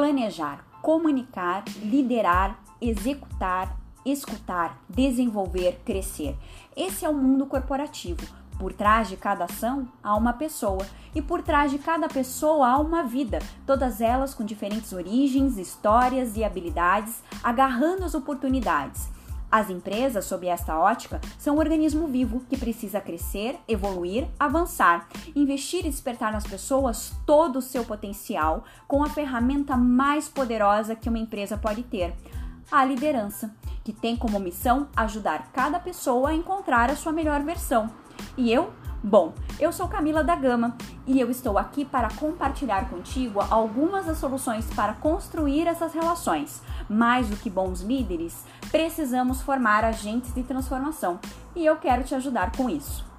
planejar, comunicar, liderar, executar, escutar, desenvolver, crescer. Esse é o mundo corporativo. Por trás de cada ação há uma pessoa, e por trás de cada pessoa há uma vida, todas elas com diferentes origens, histórias e habilidades, agarrando as oportunidades. As empresas, sob esta ótica, são um organismo vivo que precisa crescer, evoluir, avançar, investir e despertar nas pessoas todo o seu potencial com a ferramenta mais poderosa que uma empresa pode ter, a liderança, que tem como missão ajudar cada pessoa a encontrar a sua melhor versão. E eu Bom, eu sou Camila da Gama e eu estou aqui para compartilhar contigo algumas das soluções para construir essas relações. Mais do que bons líderes, precisamos formar agentes de transformação e eu quero te ajudar com isso.